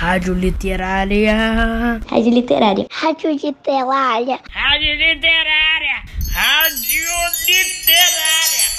Rádio Literária. Rádio Literária. Rádio Literária. Rádio Literária. Rádio Literária.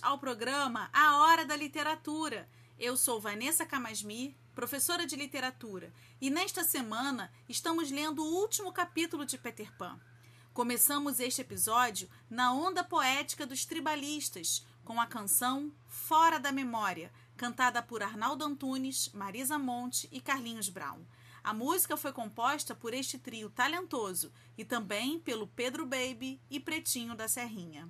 Ao programa A Hora da Literatura. Eu sou Vanessa Camasmi, professora de literatura, e nesta semana estamos lendo o último capítulo de Peter Pan. Começamos este episódio na onda poética dos tribalistas, com a canção Fora da Memória, cantada por Arnaldo Antunes, Marisa Monte e Carlinhos Brown. A música foi composta por este trio talentoso e também pelo Pedro Baby e Pretinho da Serrinha.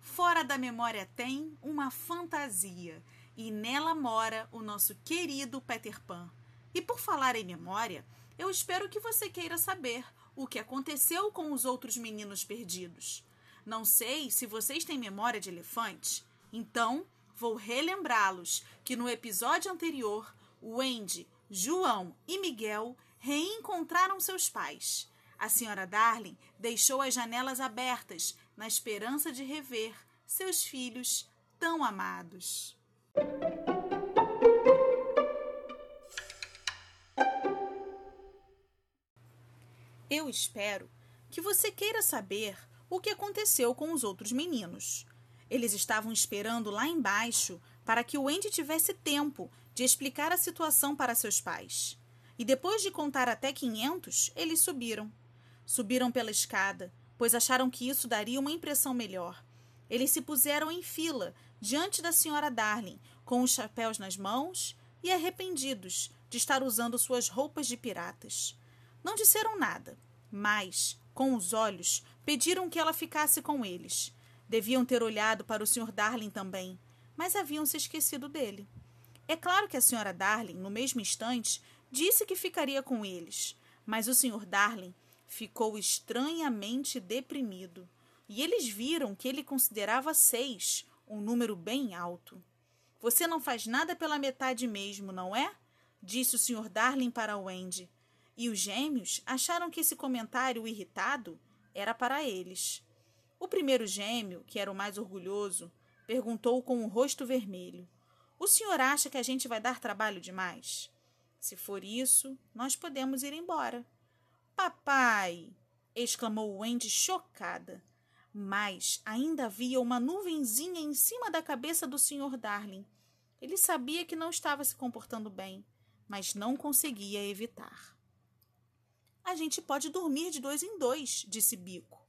Fora da memória tem uma fantasia e nela mora o nosso querido Peter Pan. E por falar em memória, eu espero que você queira saber o que aconteceu com os outros meninos perdidos. Não sei se vocês têm memória de elefante, então vou relembrá-los que no episódio anterior, Wendy, João e Miguel reencontraram seus pais. A senhora Darling deixou as janelas abertas na esperança de rever seus filhos tão amados. Eu espero que você queira saber o que aconteceu com os outros meninos. Eles estavam esperando lá embaixo para que o Andy tivesse tempo de explicar a situação para seus pais. E depois de contar até 500, eles subiram. Subiram pela escada, pois acharam que isso daria uma impressão melhor. Eles se puseram em fila diante da senhora Darling, com os chapéus nas mãos e arrependidos de estar usando suas roupas de piratas. Não disseram nada, mas, com os olhos, pediram que ela ficasse com eles. Deviam ter olhado para o Sr. Darling também, mas haviam se esquecido dele. É claro que a senhora Darling, no mesmo instante, disse que ficaria com eles, mas o Sr. Darling ficou estranhamente deprimido, e eles viram que ele considerava seis um número bem alto. Você não faz nada pela metade mesmo, não é? disse o Sr. Darling para Wendy. E os gêmeos acharam que esse comentário irritado era para eles. O primeiro gêmeo, que era o mais orgulhoso, perguntou com o rosto vermelho: O senhor acha que a gente vai dar trabalho demais? Se for isso, nós podemos ir embora. Papai! exclamou Wendy chocada. Mas ainda havia uma nuvenzinha em cima da cabeça do Sr. Darling. Ele sabia que não estava se comportando bem, mas não conseguia evitar. A gente pode dormir de dois em dois, disse Bico.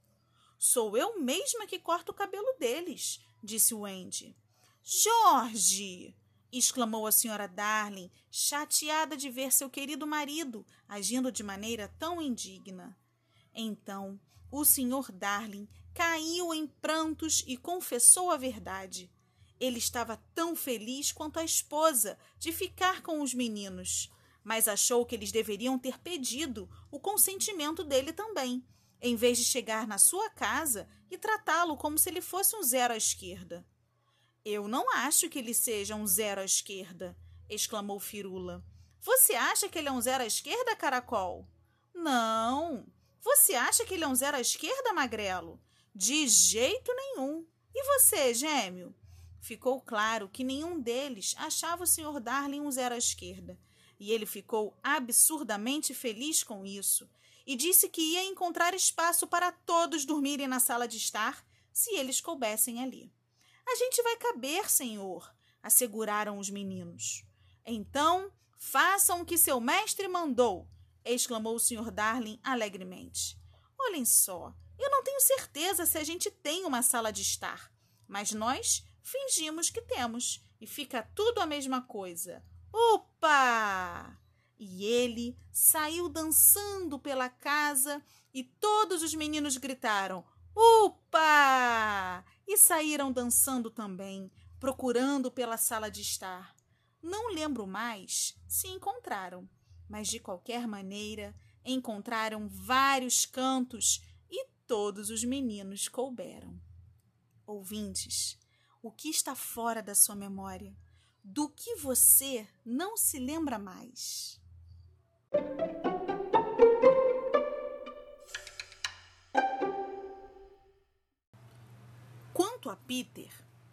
Sou eu mesma que corto o cabelo deles, disse Wendy. Jorge! Exclamou a senhora Darling, chateada de ver seu querido marido agindo de maneira tão indigna. Então, o senhor Darling caiu em prantos e confessou a verdade. Ele estava tão feliz quanto a esposa de ficar com os meninos, mas achou que eles deveriam ter pedido o consentimento dele também, em vez de chegar na sua casa e tratá-lo como se ele fosse um zero à esquerda. Eu não acho que ele seja um zero à esquerda, exclamou Firula. Você acha que ele é um zero à esquerda, Caracol? Não. Você acha que ele é um zero à esquerda, Magrelo? De jeito nenhum. E você, gêmeo? Ficou claro que nenhum deles achava o Sr. Darling um zero à esquerda, e ele ficou absurdamente feliz com isso e disse que ia encontrar espaço para todos dormirem na sala de estar, se eles coubessem ali. A gente vai caber, senhor, asseguraram os meninos. Então, façam o que seu mestre mandou, exclamou o Sr. Darling alegremente. Olhem só, eu não tenho certeza se a gente tem uma sala de estar, mas nós fingimos que temos e fica tudo a mesma coisa. Opa! E ele saiu dançando pela casa e todos os meninos gritaram: Upa! E saíram dançando também, procurando pela sala de estar. Não lembro mais se encontraram, mas de qualquer maneira encontraram vários cantos e todos os meninos couberam. Ouvintes, o que está fora da sua memória? Do que você não se lembra mais? Quanto a Peter,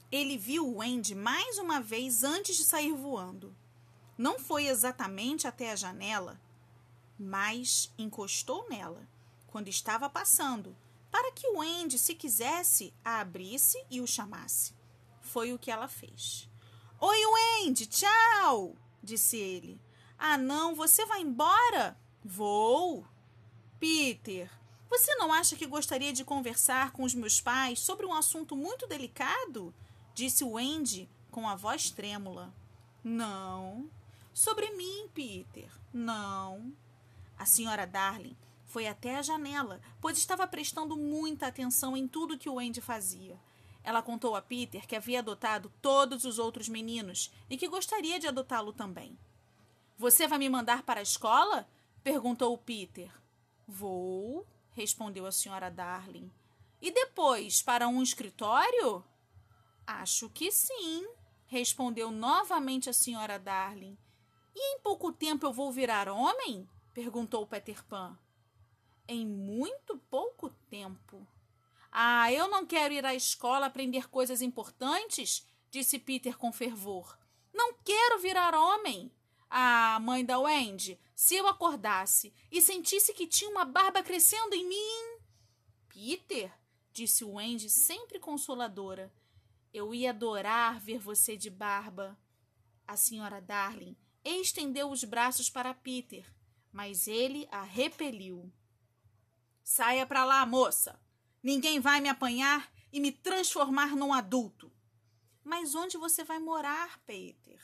ele viu o Andy mais uma vez antes de sair voando. Não foi exatamente até a janela, mas encostou nela quando estava passando, para que o Andy, se quisesse, a abrisse e o chamasse. Foi o que ela fez. Oi, Wendy, tchau! disse ele. Ah, não, você vai embora? Vou. Peter, você não acha que gostaria de conversar com os meus pais sobre um assunto muito delicado? disse Wendy com a voz trêmula. Não. Sobre mim, Peter. Não. A senhora Darling foi até a janela, pois estava prestando muita atenção em tudo que o Wendy fazia. Ela contou a Peter que havia adotado todos os outros meninos e que gostaria de adotá-lo também. Você vai me mandar para a escola? perguntou o Peter. Vou, respondeu a senhora Darling. E depois para um escritório? Acho que sim, respondeu novamente a senhora Darling. E em pouco tempo eu vou virar homem? perguntou Peter Pan. Em muito pouco tempo. Ah, eu não quero ir à escola aprender coisas importantes, disse Peter com fervor. Não quero virar homem. Ah, mãe da Wendy, se eu acordasse e sentisse que tinha uma barba crescendo em mim. Peter, disse Wendy, sempre consoladora, eu ia adorar ver você de barba. A senhora Darling estendeu os braços para Peter, mas ele a repeliu. Saia para lá, moça, Ninguém vai me apanhar e me transformar num adulto. Mas onde você vai morar, Peter?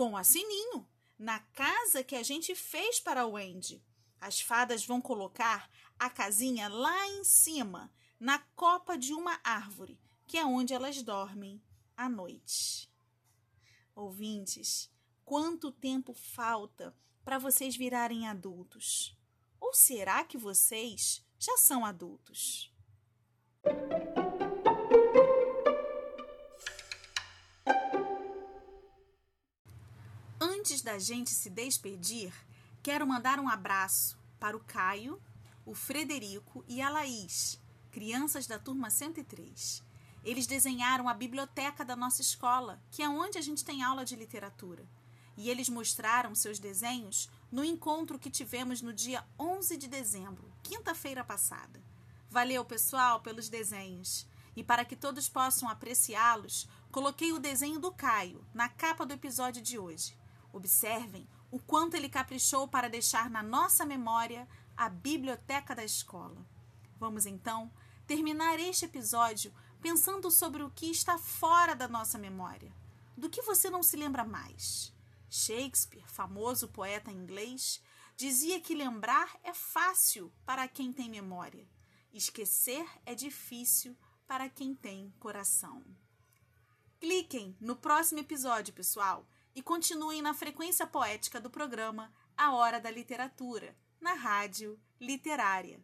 Com a Sininho, na casa que a gente fez para o Wendy. As fadas vão colocar a casinha lá em cima, na copa de uma árvore, que é onde elas dormem à noite. Ouvintes, quanto tempo falta para vocês virarem adultos? Ou será que vocês já são adultos? Antes da gente se despedir, quero mandar um abraço para o Caio, o Frederico e a Laís, crianças da turma 103. Eles desenharam a biblioteca da nossa escola, que é onde a gente tem aula de literatura. E eles mostraram seus desenhos no encontro que tivemos no dia 11 de dezembro, quinta-feira passada. Valeu, pessoal, pelos desenhos. E para que todos possam apreciá-los, coloquei o desenho do Caio na capa do episódio de hoje. Observem o quanto ele caprichou para deixar na nossa memória a biblioteca da escola. Vamos então terminar este episódio pensando sobre o que está fora da nossa memória. Do que você não se lembra mais? Shakespeare, famoso poeta inglês, dizia que lembrar é fácil para quem tem memória Esquecer é difícil para quem tem coração. Cliquem no próximo episódio, pessoal, e continuem na frequência poética do programa A Hora da Literatura, na Rádio Literária.